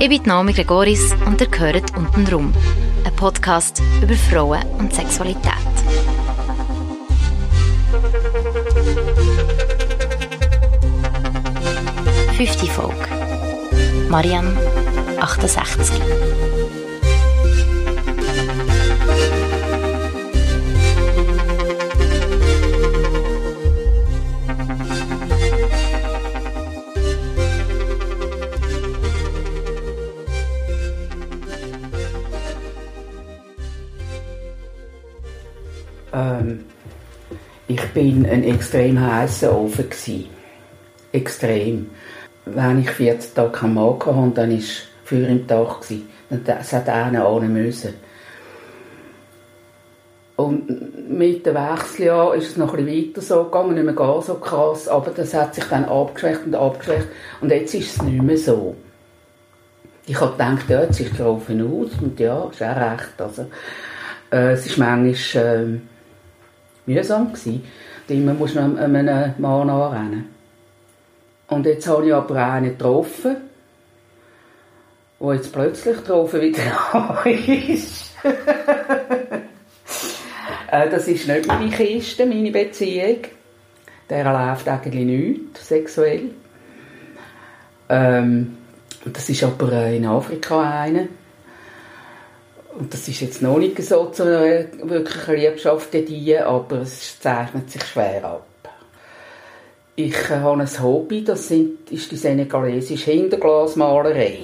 Ich bin Naomi Gregoris und ihr gehört «Unten rum», ein Podcast über Frauen und Sexualität. Fünfte Folge. Marianne, 68. Ähm, ich bin ein extrem heißer Ofen gsi. Extrem. Wenn ich 14 Tage keinen Mann hatte, dann war für im Tag. Gewesen. Es hat einer ahnen müssen. Und mit dem Wechseljahr ist es noch ein bisschen weiter so gegangen, nicht mehr gar so krass, aber das hat sich dann abgeschwächt und abgeschwächt. Und jetzt ist es nicht mehr so. Ich habe gedacht, ja, jetzt ist es offen aus und ja, ist auch recht. Also, äh, es war manchmal äh, mühsam. Gewesen. Immer muss man einem Mann anrennen. Und jetzt habe ich aber einen getroffen, der jetzt plötzlich getroffen wieder ist. Äh, das ist nicht meine Kiste, meine Beziehung. Der läuft eigentlich nichts, sexuell. Ähm, das ist aber in Afrika einer. Und das ist jetzt noch nicht so zu einer wirklichen Liebschaft gediehen, aber es zeichnet sich schwer ab. Ich äh, habe ein Hobby, das sind, ist die senegalesische Hinterglasmalerei.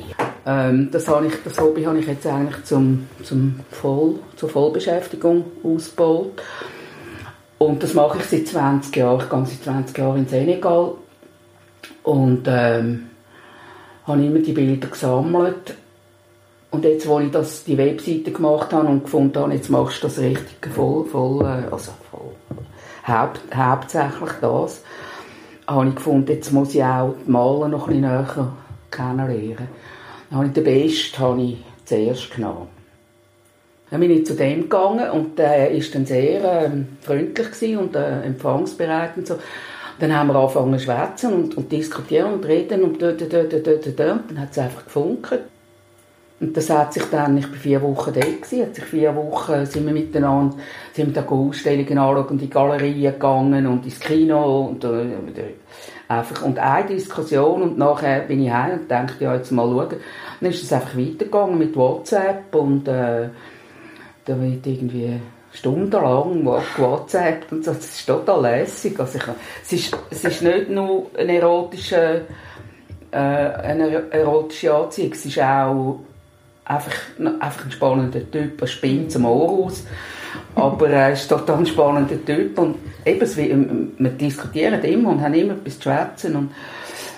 Ähm, das, habe ich, das Hobby habe ich jetzt eigentlich zum, zum Voll, zur Vollbeschäftigung ausgebaut. Und das mache ich seit 20 Jahren. Ich gehe seit 20 Jahren in Senegal und ähm, habe immer die Bilder gesammelt. Und jetzt, wo ich das, die Webseite gemacht habe und gefunden habe, jetzt machst du das richtig voll, voll äh, also voll, haupt, hauptsächlich das, habe ich gefunden, jetzt muss ich auch die Maler noch ein bisschen näher kennenlernen. Dann habe ich den Besten habe ich zuerst genommen. Dann bin ich zu dem gegangen und der war dann sehr ähm, freundlich und äh, empfangsbereit und so. Dann haben wir angefangen zu schwätzen und, und diskutieren und reden und dort. Dann hat es einfach gefunkt. Und das hat sich dann, ich war vier Wochen da, gewesen, hat sich vier Wochen sind wir miteinander, sind wir da Ausstellungen anschauen und in die Galerien gegangen und ins Kino und, äh, einfach, und eine Diskussion und nachher bin ich heim und dachte, ja, jetzt mal schauen. Dann ist es einfach weitergegangen mit WhatsApp und äh, da wird irgendwie stundenlang WhatsApp und so. Das ist total lässig. Also ich, es, ist, es ist nicht nur ein erotischer, äh, eine erotische Anziehung, es ist auch einfach, einfach ein spannender Typ, er spinnt zum Ohr aus. Aber er ist total ein spannender Typ und eben, wir diskutieren immer und haben immer etwas zu schwätzen und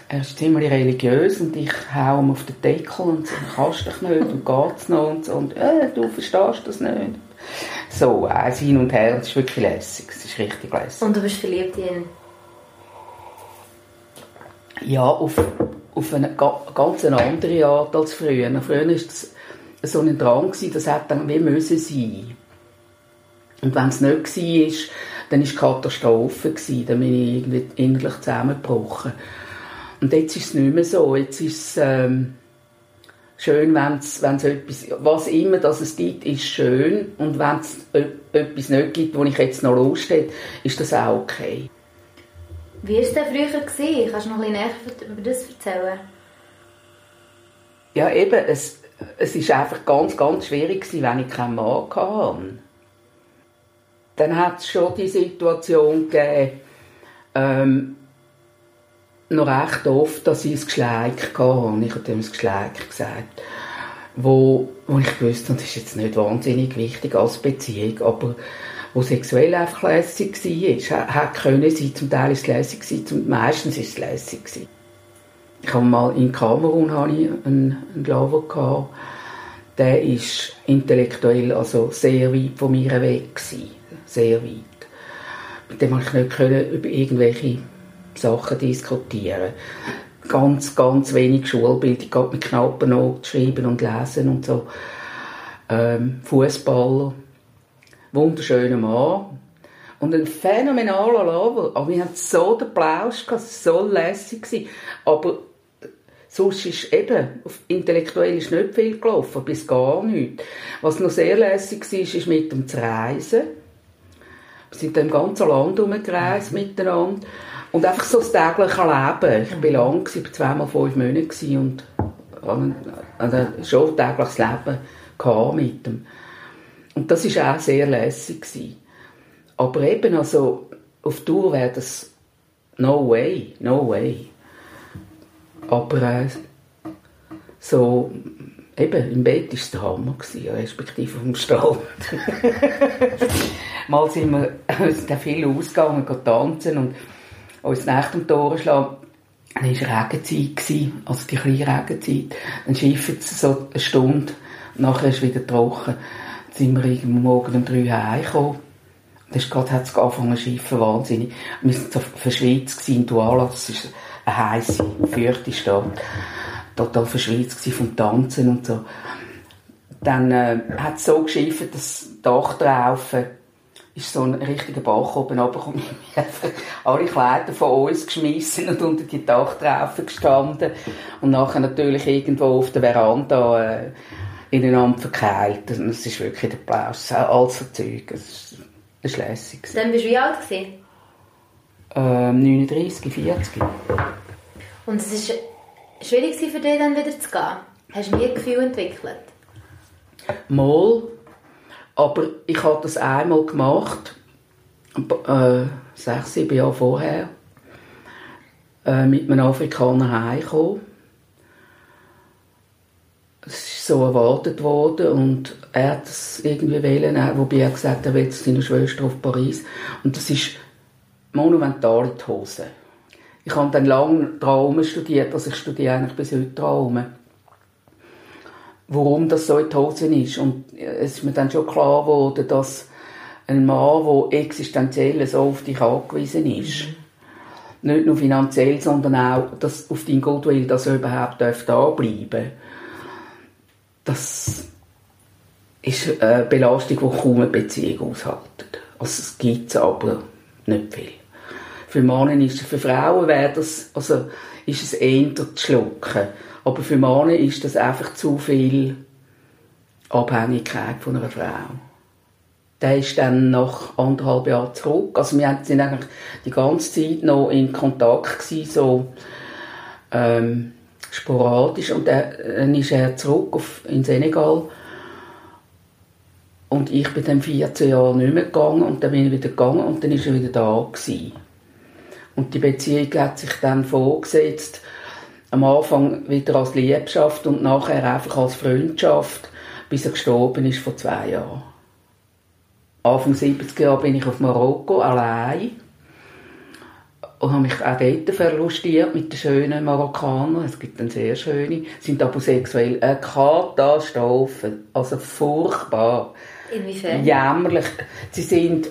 er ist ziemlich religiös und ich hau ihm auf den Deckel und sage, kannst dich nicht und geht's noch und so und äh, du verstehst das nicht. So, eins hin und her, das ist wirklich lässig, es ist richtig lässig. Und du bist verliebt in ihn? Ja, auf, auf eine ganz andere Art als früher. Früher war es so ein Drang, das hätte dann wie müssen sein. Und wenn es nicht war, dann war es Katastrophe. Dann bin ich irgendwie innerlich zusammengebrochen. Und jetzt ist es nicht mehr so. Jetzt ist es ähm, schön, wenn es etwas, was immer das es gibt, ist schön. Und wenn es etwas nicht gibt, wo ich jetzt noch Lust habe, ist das auch okay. Wie war es denn früher? Gewesen? Kannst du noch ein bisschen näher über das erzählen? Ja, eben, es, es ist einfach ganz, ganz schwierig gewesen, wenn ich keinen Mann hatte. Dann hat es schon die Situation gegeben, ähm, noch recht oft, dass ich ein Geschleik hatte. Ich habe dem ein Geschleik gesagt. Wo, wo ich wusste, das ist jetzt nicht wahnsinnig wichtig als Beziehung, aber wo sexuell einfach lässig war. Hätte können sein, zum Teil ist es lässig gewesen, meistens ist es lässig gewesen. Ich habe mal in Kamerun einen, einen Lover gehabt, der ist intellektuell also sehr weit von mir weg. Sehr weit. Mit dem konnte ich nicht über irgendwelche Sachen diskutieren. Ganz, ganz wenig Schulbildung, gerade mit Knappen noch schreiben und lesen und so. Ähm, Fußballer, wunderschöner Mann und ein phänomenaler Lover. Aber wir hatten so den Plausch, war so lässig. Aber Sonst ist eben, intellektuell ist nicht viel gelaufen, bis gar nichts. Was noch sehr lässig war, ist mit dem zu reisen. Wir sind im ganzen Land herumgereist mhm. miteinander. Und einfach so das tägliche Leben. Ich war lang, ich war zweimal fünf Monate und hatte schon tägliches Leben mit dem. Und das war auch sehr lässig. Aber eben, also, auf Tour wäre das no way, no way. Aber äh, so, eben, im Bett war es der Hammer, gewesen, respektive dem Strand. Mal sind wir sind viel ausgegangen, tanzen und uns nach dem Tor schlagen. Dann war Regenzeit, also die kleine Regenzeit. Dann schiffen sie so eine Stunde, und nachher ist es wieder trocken. Dann sind wir irgendwann morgen um drei heimgekommen. Dann hat es angefangen zu schiffen, wahnsinnig. Wir waren so verschwitzt in Douala, das ist eine heisse, vierte Stadt. Total verschwitzt vom Tanzen und so. Dann äh, hat es so geschifft, dass das Dach drauf ist so ein richtiger Bach oben runtergekommen. Ich habe alle Kleider von uns geschmissen und unter die Dachtraufe gestanden. Und nachher natürlich irgendwo auf der Veranda äh, ineinander verkeilt. Das ist wirklich der Plausch. Alles so Zeug. Das ist lässig. Dann bist du wie alt? Gewesen? Ähm, 39, 40. Und es war schwierig für dich, dann wieder zu gehen? Hast du nie ein Gefühl entwickelt? Mal. Aber ich habe das einmal gemacht, äh, sechs, sieben Jahre vorher, äh, mit einem Afrikaner heimgekommen. So erwartet worden und er hat es irgendwie wählen, wobei er gesagt hat, er will seine Schwester auf Paris. Und das ist monumental in die Hose. Ich habe dann lange Traum studiert, also ich studiere eigentlich bis heute Traumen warum das so in die Hose ist. Und es ist mir dann schon klar geworden, dass ein Mann, der existenziell so auf dich angewiesen ist, mhm. nicht nur finanziell, sondern auch dass auf dein Goodwill, dass er überhaupt da bleiben darf, das ist eine Belastung, die kaum eine Beziehung aushaltet. Also es gibt es aber nicht viel. Für Männer ist es, für Frauen wäre das, also ist es eher zu schlucken. Aber für Männer ist das einfach zu viel Abhängigkeit von einer Frau. Der ist dann nach anderthalb Jahren zurück. Also wir sind eigentlich die ganze Zeit noch in Kontakt gewesen, so ähm, sporadisch. Und dann ist er zurück auf, in Senegal. Und ich bin dann 14 Jahre nicht mehr gegangen und dann bin ich wieder gegangen und dann ist er wieder da gewesen. Und die Beziehung hat sich dann vorgesetzt, am Anfang wieder als Liebschaft und nachher einfach als Freundschaft, bis er gestorben ist vor zwei Jahren. Anfang 70 Jahre bin ich auf Marokko allein und habe mich auch dort verlustiert mit den schönen Marokkanern. Es gibt dann sehr schöne, sind aber sexuell eine Katastrophe, also furchtbar. Inwiefern? Jämmerlich. Sie sind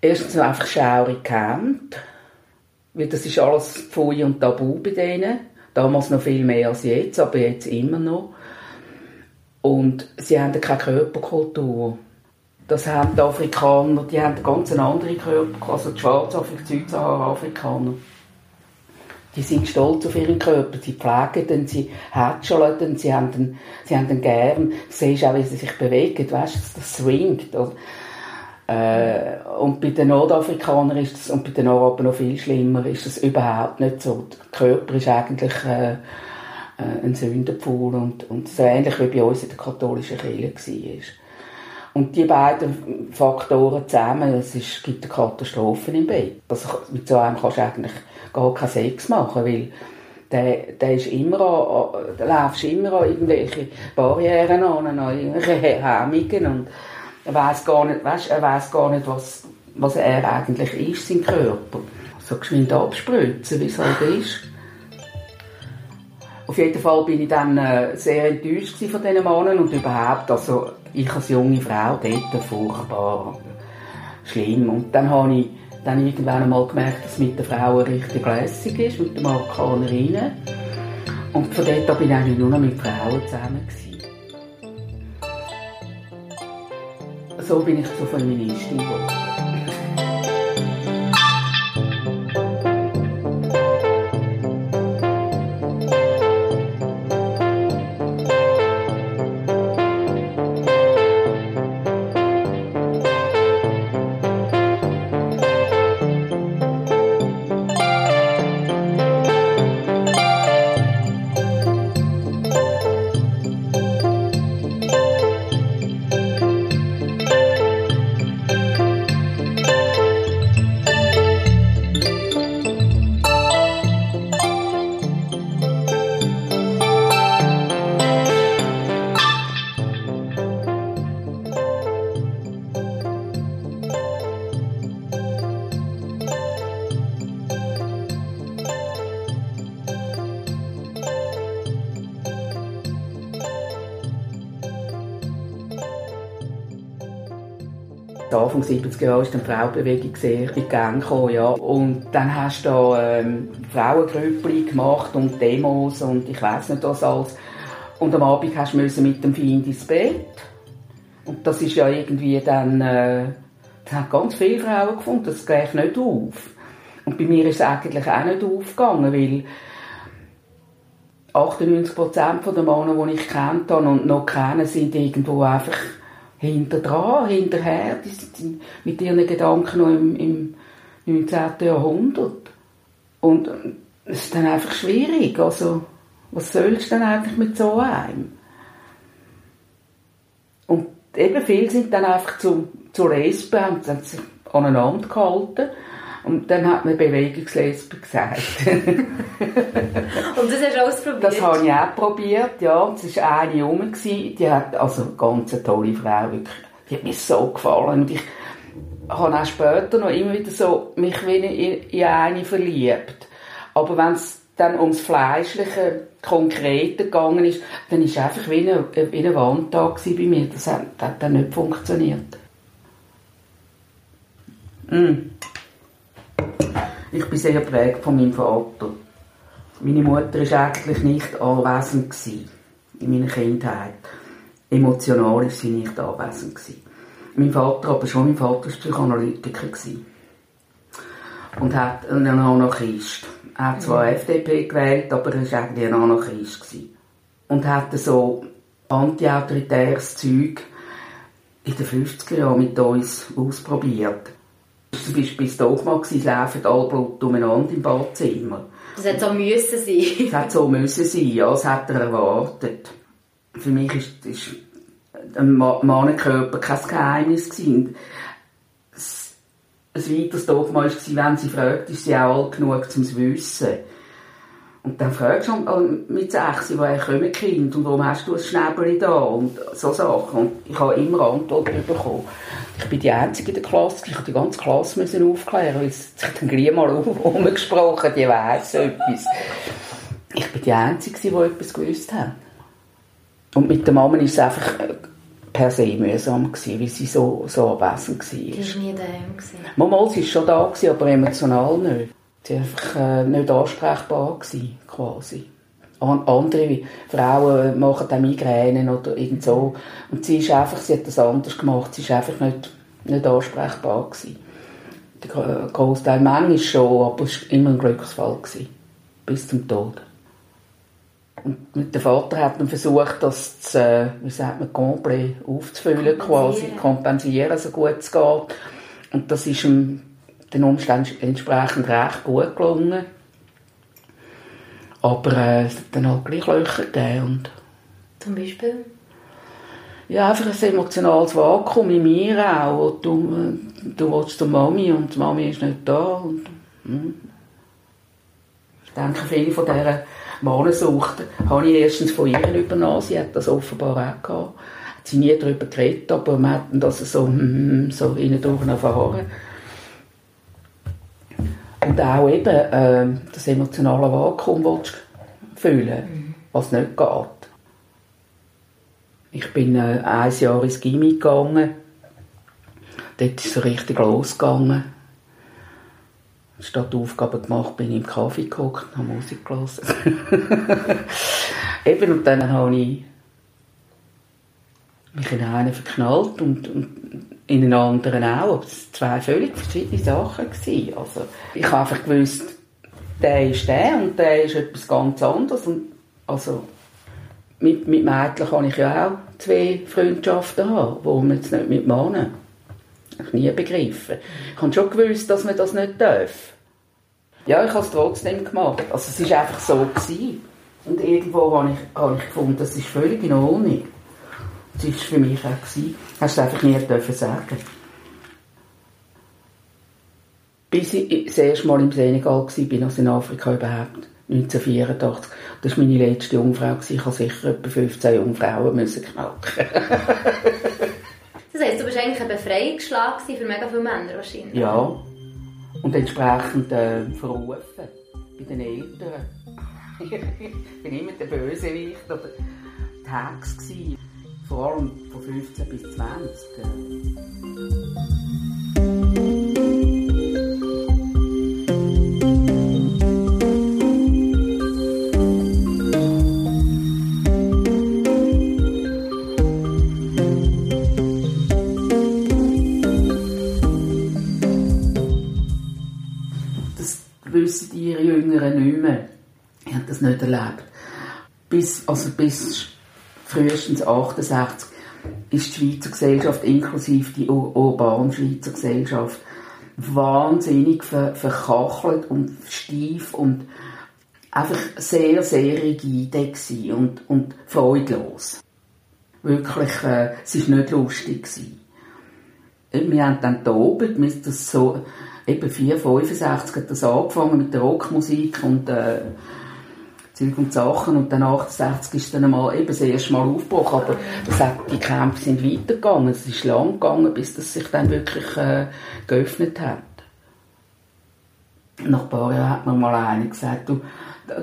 erstens einfach schaurig gehemmt weil das ist alles Pfui und Tabu bei denen. Damals noch viel mehr als jetzt, aber jetzt immer noch. Und sie haben keine Körperkultur. Das haben die Afrikaner, die haben eine ganz andere Körper, also die Schwarzafrikaner, Südsahara-Afrikaner. Die sind stolz auf ihren Körper, sie pflegen den, sie hätscheln den, sie haben den, sie haben den gern. Du siehst auch, wie sie sich bewegen, weißt das swingt. Oder? Äh, und bei den Nordafrikanern ist das, und bei den Araben noch viel schlimmer, ist das überhaupt nicht so. Der Körper ist eigentlich äh, äh, ein Sündenpfuhl und, und so ähnlich wie bei uns in der katholischen Kirche war. Und die beiden Faktoren zusammen, es ist, gibt Katastrophen im Bett. Also mit so einem kannst du eigentlich gar keinen Sex machen, weil der, der ist immer an, da läufst immer an irgendwelche Barrieren an, an irgendwelche Hemmungen und er weiß gar nicht, weißt, er weiß gar nicht, was, was er eigentlich ist, sein Körper. So geschwind abspritzen, wie es halt ist. Auf jeden Fall bin ich dann äh, sehr enttäuscht von diesen Männern und überhaupt, also ich als junge Frau dort furchtbar schlimm. Und dann habe ich dann irgendwann einmal gemerkt, dass es mit den Frauen richtig lässig ist, mit den Marokkanerinnen. Und von dort an bin ich nur noch mit Frauen zusammen. Gewesen. so bin ich zur Feministin geworden. Anfang 70er Jahre ist die Frauenbewegung sehr in Gang gekommen, ja. Und dann hast du da ähm, Frauengrüppli gemacht und Demos und ich weiß nicht was alles. Und am Abend hast du mit dem Feind ins Bett. Und das ist ja irgendwie dann, äh, das haben ganz viele Frauen gefunden, das geht nicht auf. Und bei mir ist es eigentlich auch nicht aufgegangen, weil 98% der Männer, die ich kennt habe und noch kennen, sind irgendwo einfach hinter dran, hinterher. Die sind mit ihren Gedanken noch im, im 19. Jahrhundert. Und es ist dann einfach schwierig. Also, was sollst du denn eigentlich mit so einem? Und eben viele sind dann einfach zu, zu Lesben, haben sich aneinander gehalten. Und dann hat man Bewegungslesbe gesagt. und das hast du ausprobiert? Das habe ich auch probiert, ja. Es war eine rum, die hat, also eine ganz tolle Frau, wirklich. Die hat mir so gefallen. Und ich habe auch später noch immer wieder so mich wie in, in eine verliebt. Aber wenn es dann ums Fleischliche, Konkrete gegangen ist, dann war es einfach wie eine, wie eine Wand da bei mir. Das hat, das hat dann nicht funktioniert. Mm. Ich bin sehr geprägt von meinem Vater. Meine Mutter war eigentlich nicht anwesend in meiner Kindheit. Emotional war sie nicht anwesend. Mein Vater, aber schon mein Vater war Psychoanalytiker. Und hat einen Anarchist. Er hat zwar mhm. FDP gewählt, aber er war eigentlich ein Anarchist. Und hat so antiautoritäres Zeug in den 50er Jahren mit uns ausprobiert zum Beispiel das Dogma gewesen, laufen alle Blut umeinander im Badzimmer. Das hat so müssen sein. Das hat so müssen sein, ja, das hat er erwartet. Für mich ist, ist ein Mannenkörper kein Geheimnis gewesen. Ein weiteres Dogma war, wenn sie fragt, ist sie auch alt genug, um es zu wissen. Und dann fragst du oh, mit 6, woher kommen Kind und warum hast du ein Schnäbeli da und so Sachen. Und ich habe immer Antworten bekommen. Ich bin die Einzige in der Klasse, ich habe die ganze Klasse müssen aufklären, weil es sich dann gleich mal umgesprochen, die weiss etwas. Ich bin die Einzige, die etwas gewusst hat. Und mit der Mama war es einfach äh, per se mühsam, gewesen, weil sie so, so abwesend war. Die war nie daheim. Mama, sie war schon da, gewesen, aber emotional nicht. Sie war einfach äh, nicht ansprechbar, gewesen, quasi. An, andere Frauen machen dann Migränen oder irgend so. Und sie ist einfach, sie hat das anders gemacht, sie war einfach nicht, nicht ansprechbar gewesen. Der Großteil manchmal schon, aber es war immer ein Glücksfall. Gewesen, bis zum Tod. Und mit dem Vater hat man versucht, das zu, äh, wie sagt man, komplett aufzufüllen, quasi, kompensieren, so gut es geht. Und das ist ihm den Umständen entsprechend recht gut gelungen. Aber äh, es hat dann halt gleich Löcher gegeben. Und Zum Beispiel? Ja, einfach ein emotionales Vakuum in mir auch. Du, äh, du willst zur Mami und die Mami ist nicht da. Und, hm. Ich denke, viele von diesen Mahnensucht habe ich erstens von ihr übernommen. Sie hat das offenbar auch gehabt. Hat sie nie darüber geredet, aber man hat das so, hm, so innen durch erfahren. Und auch eben äh, das emotionale Vakuum fühlen, mhm. was nicht geht. Ich bin äh, ein Jahr ins Gimmi gegangen. Dort ist es richtig losgegangen. Statt Aufgaben gemacht, bin ich im Kaffee geguckt und habe Musik gelesen. Eben, und dann habe ich mich in einen verknallt und, und in einen anderen auch. Aber es waren zwei völlig verschiedene Sachen. Gewesen. Also, ich habe einfach gewusst, der ist der und der ist etwas ganz anderes. Und, also, mit, mit Mädchen kann ich ja auch zwei Freundschaften haben, wo man jetzt nicht mit Männern. Ich nie begriffen. Ich habe schon gewusst, dass man das nicht darf. Ja, ich habe es trotzdem gemacht. Also es war einfach so. Gewesen. Und irgendwo habe ich, habe ich gefunden, das ist völlig in Ordnung. Das war für mich auch. Gewesen. Hast du einfach nie dürfen sagen. Bis ich das erste Mal im Senegal war, also in Afrika überhaupt, 1984. Das war meine letzte Jungfrau. Ich musste sicher etwa 15 Jungfrauen müssen knacken. das heisst, du bist eigentlich ein Befreiungsschlag für mega viele Männer wahrscheinlich? Ja. Und entsprechend äh, verrufen bei den Eltern. ich war immer der Bösewicht oder die Hex vor von 15 bis 20. Das wissen die Jüngeren nicht mehr. Ich habe das nicht erlebt. Bis, also bis frühestens 68 ist die Schweizer Gesellschaft, inklusive die Ur urbane Schweizer Gesellschaft, wahnsinnig ver verkachelt und steif und einfach sehr, sehr rigide und, und freudlos. Wirklich, äh, es war nicht lustig. Gewesen. Wir haben dann tobt, wir das so, eben 4, 65 hat das angefangen mit der Rockmusik und äh, Zeug und Sachen und dann 68 ist dann einmal eben das erste Mal aufgebrochen, aber das hat, die Kämpfe sind weitergegangen, es ist lang gegangen, bis das sich dann wirklich äh, geöffnet hat. Nach ein paar Jahren hat mir mal einer gesagt, du,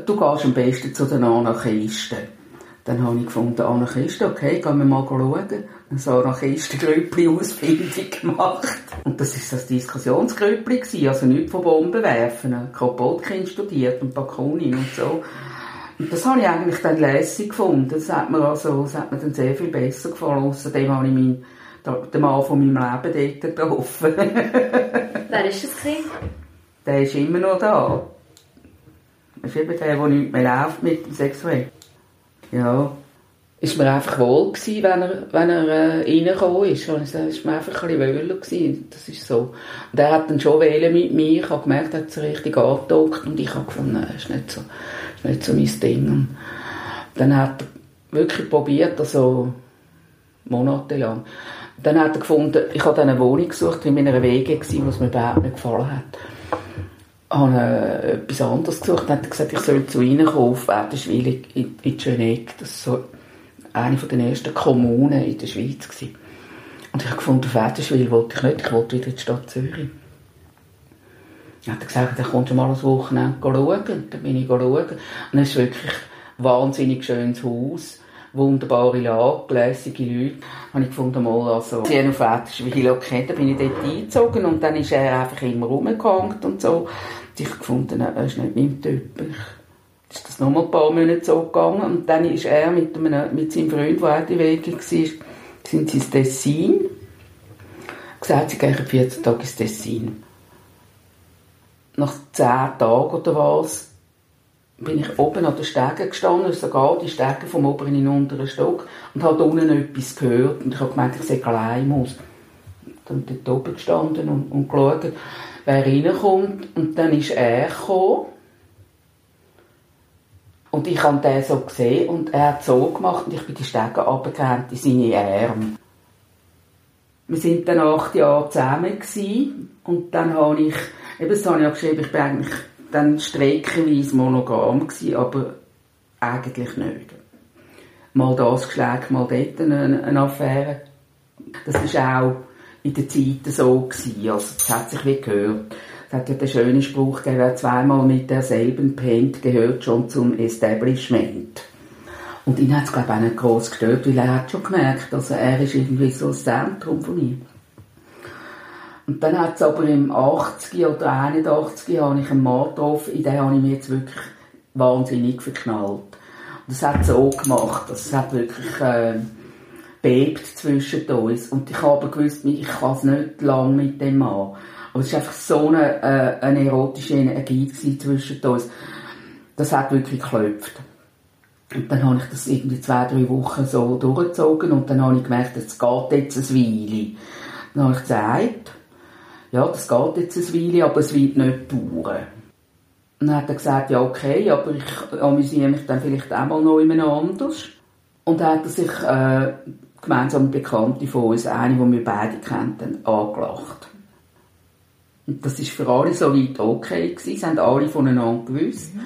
du gehst am besten zu den Anarchisten. Dann habe ich gefunden, Anarchisten, okay, gehen wir mal schauen. So Anarchistengrüppli Ausbildung gemacht. Und das war das Diskussionsgrüppli, also nicht von Bomben werfen. Kropotkin studiert und Bakunin und so. Und das habe ich eigentlich dann lässig gefunden. Das hat mir, also, das hat mir dann sehr viel besser gefallen. Außerdem habe ich meinen, den Mann von meinem Leben dort getroffen. Wer war das? Der ist immer noch da. Das ist eben der, der nicht mehr läuft mit dem Sexuell. Ja. Es war mir einfach wohl, gewesen, wenn er, wenn er äh, reingekommen ist. Es war mir einfach ein bisschen wohler. Gewesen. Das ist so. Und er hat dann schon wählen mit mir. Ich habe gemerkt, er hat sich richtig angedockt. Und ich habe gefunden, das ist nicht so, ist nicht so mein Ding. Und dann hat er wirklich probiert, also monatelang. Dann hat er gefunden, ich habe dann eine Wohnung gesucht, in meiner Wege gewesen, was mir überhaupt nicht gefallen hat habe äh, etwas anderes gesucht und hat gesagt, ich soll zu ihnen kommen auf Wäderschwil in, in Schöneck. Das war so eine der ersten Kommunen in der Schweiz. Gewesen. Und ich habe gefunden, auf Wäderschwil wollte ich nicht, ich wollte wieder in die Stadt Zürich. Dann hat er gesagt, dann kommst du mal ein Wochenende schauen. Dann bin ich schauen. Und es ist wirklich ein wahnsinnig schönes Haus wunderbare Lage, lässige Leute. Habe ich gefunden, mal, also, sie auf Wäderschwil okay, dann bin ich dort eingezogen und dann ist er einfach immer rumgehangen und so ich gefunden, er ist nicht mein Typ. Ich, ist das noch mal ein paar Monate so gegangen und dann ist er mit, einem, mit seinem Freund, der auch die Wege war, sind sie ins Tessin. Gesagt, sie gehen 14 Tage ins Tessin. Nach 10 Tagen oder was bin ich oben an den Stegen gestanden, sogar die Stege vom oberen in den unteren Stock und habe unten etwas gehört und ich habe gemeint, ich sehe allein muss. Dann bin dort oben gestanden und, und geschaut wer reinkommt. Und dann ist er gekommen. Und ich habe den so gesehen und er hat so gemacht und ich bin die Stege runtergerannt in seine Arme. Wir sind dann acht Jahre zusammen und dann habe ich, eben das habe ich ja geschrieben, ich bin eigentlich dann streckenweise monogam gewesen, aber eigentlich nicht. Mal das geschlagen, mal dort eine, eine Affäre. Das ist auch in der Zeit so gewesen. Also, das hat sich wie gehört. Es hat ja den schönen Spruch gegeben, wer zweimal mit derselben pennt, gehört schon zum Establishment. Und ihn hat es, glaube ich, auch nicht gross gestört, weil er hat schon gemerkt, also er ist irgendwie so das Zentrum von mir. Und dann hat es aber im 80 oder 81 habe ich einen Mann getroffen, in den habe ich mich jetzt wirklich wahnsinnig verknallt. Und das hat so gemacht, also es hat wirklich, äh, bebt zwischen uns. Und ich habe gewusst, ich kann es nicht lange mit dem Mann. Aber es war einfach so eine, äh, eine erotische Energie zwischen uns. Das hat wirklich geklopft. Und dann habe ich das irgendwie zwei, drei Wochen so durchgezogen und dann habe ich gemerkt, es geht jetzt ein Weile. Dann habe ich gesagt, ja, das geht jetzt ein Weile, aber es wird nicht dauern. Und dann hat er gesagt, ja, okay, aber ich amüsiere mich dann vielleicht auch mal noch jemand anders. Und dann hat er sich äh, gemeinsam Bekannte von uns, eine, die wir beide kannten, angelacht. Und das ist für alle so weit okay gewesen. Sie haben alle voneinander gewusst. Mhm.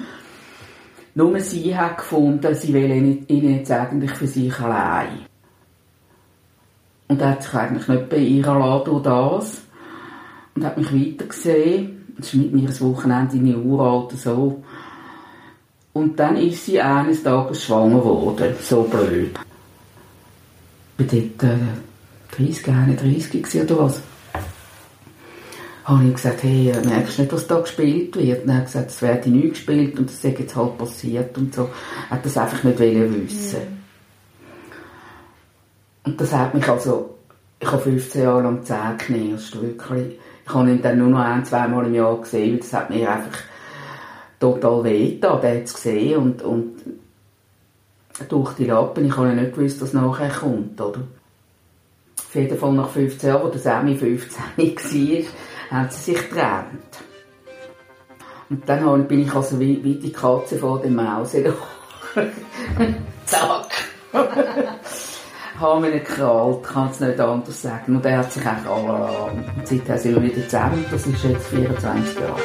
Nur sie hat gefunden, sie will ihn jetzt eigentlich für sich allein. Und er hat sich eigentlich nicht bei ihr lassen durch das. Und hat mich weiter gesehen. Das ist mit mir ein Wochenende in Uralter so. Und dann ist sie eines Tages schwanger geworden. So blöd bin dort äh, 30, 31 oder was. Habe ich gesagt, hey, äh, merkst du nicht, was da gespielt wird? Und er hat gesagt, es werde nicht gespielt und das ist jetzt halt passiert und so. Er hat das einfach nicht wissen. Mhm. Und das hat mich also, ich habe 15 Jahre lang Zähne geknirscht, wirklich. Ich habe ihn dann nur noch ein, zwei Mal im Jahr gesehen, weil das hat mir einfach total weh da, der hat es gesehen und, und durch die Lappen, ich habe nicht gewusst, was nachher kommt, oder? Auf jeden Fall nach 15 Jahren, als Sammy 15 war, hat sie sich getrennt. Und dann bin ich also wie, wie die Katze vor dem Maus. Zack! Haben ihn gekrallt, kann es nicht anders sagen. Und er hat sich eigentlich alle Und seitdem sind wir wieder zusammen, das ist jetzt 24 Jahre.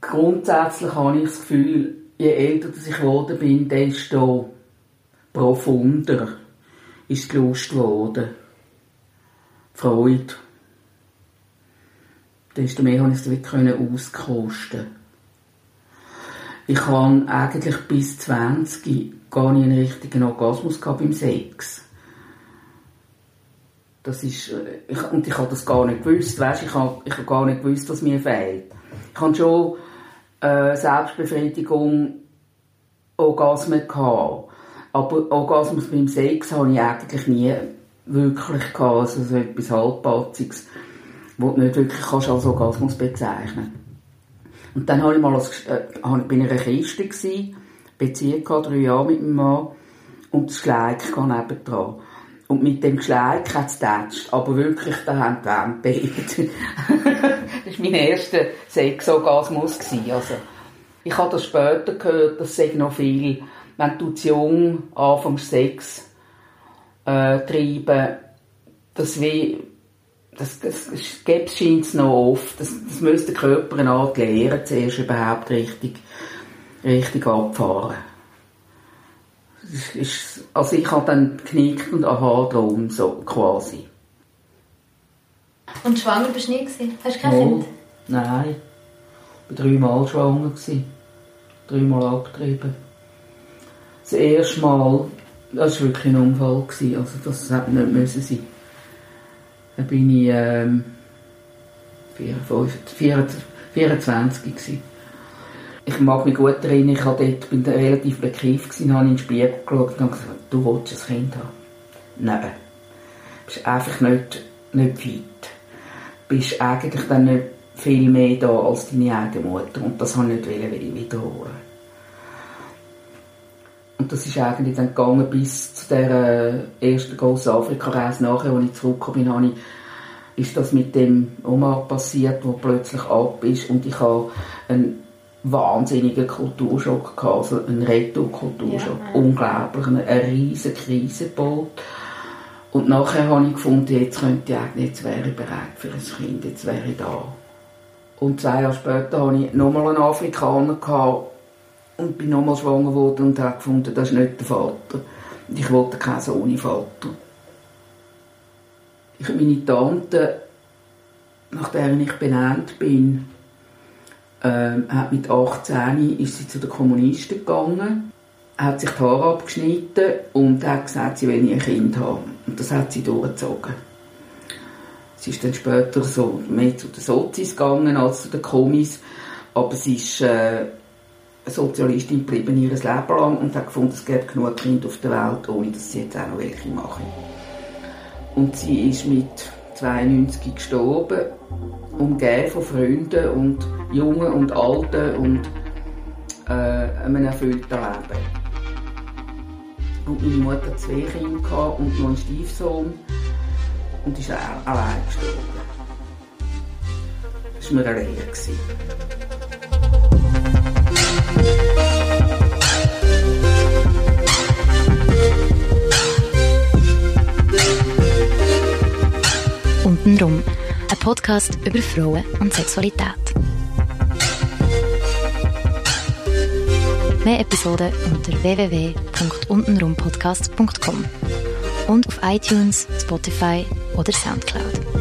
Grundsätzlich habe ich das Gefühl, je älter ich geworden bin, desto profunder ist die Lust geworden. Freude desto mehr konnte ich es wirklich auskosten. Ich habe eigentlich bis 20 gar nicht einen richtigen Orgasmus beim Sex. Das ist, äh, ich, und ich habe das gar nicht gewusst, weißt, ich habe, ich habe gar nicht gewusst, was mir fehlt. Ich habe schon äh, Selbstbefriedigung, Orgasmen gehabt, aber Orgasmus beim Sex habe ich eigentlich nie wirklich gehabt, also so etwas halbpatziges wo du nicht wirklich kannst als Orgasmus bezeichnen Und dann habe ich mal als, äh, bin ich in einer Kiste gewesen, Beziehung gehabt, drei Jahre mit meinem Mann, und das Schleik kam nebendran. Und mit dem Geschleik hat es getatscht, aber wirklich, da haben die Wände bebt. das war mein erster Sexorgasmus. Also, ich habe das später gehört, das sei noch viel, wenn du zu jung anfängst Sex äh, treiben, das wie das, das, gibt es noch oft. Das, das müsste der Körper eine Art lernen, zuerst überhaupt richtig, richtig abfahren. Ist, also ich habe dann geknickt und aha drum, so quasi. Und schwanger bist du nie gewesen? Hast du kein Kind? Nein. Ich war dreimal schwanger. Gewesen. Dreimal abgetrieben. Das erste Mal, das war wirklich ein Unfall. Gewesen. Also das hätte nicht müssen sein da bin ich ähm, 24, 24 gewesen. Ich mag mich gut erinnern, ich war dort, relativ bekifft gewesen, habe in den Spiegel geschaut und gesagt, du willst ein Kind haben? Nein. Du bist einfach nicht, nicht fit. Du bist eigentlich dann nicht viel mehr da als deine eigene Mutter und das wollte ich nicht wiederholen. Und das ist eigentlich dann gegangen bis zu der äh, ersten grossen Afrika-Reise nachher, als ich zurückgekommen bin, habe ich, ist das mit dem Omar passiert, wo plötzlich ab ist und ich habe einen wahnsinnigen Kulturschock gehabt, also einen Retour-Kulturschock, ja. unglaublich, eine, eine riesige Krise gebaut. Und nachher habe ich gefunden, jetzt könnte ich eigentlich, jetzt wäre ich bereit für ein Kind, jetzt wäre ich da. Und zwei Jahre später hatte ich nochmal einen Afrikaner gehabt, und bin nochmal schwanger geworden und habe gefunden, das ist nicht der Vater. Und ich wollte keinen Sohn ohne Vater. Ich, meine Tante, nach der ich benannt bin, äh, hat mit 18 ist sie zu den Kommunisten gegangen, hat sich die Haare abgeschnitten und hat gesagt, sie will ein Kind haben. Und das hat sie durchgezogen. Sie ist dann später so mehr zu den Sozis gegangen als zu den Kommis, aber sie ist äh, Sozialistin geblieben ihr Leben lang und hat gefunden, es gibt genug Kinder auf der Welt, ohne dass sie jetzt auch noch welche machen. Und sie ist mit 92 gestorben, umgeben von Freunden und Jungen und Alten und äh, einem erfüllten Leben. Und meine Mutter hatte zwei Kinder und noch einen Stiefsohn und ist allein gestorben. Das war mir eine Lehre. Untenrum, ein Podcast über Frauen und Sexualität. Mehr Episoden unter www.untenrumpodcast.com und auf iTunes, Spotify oder Soundcloud.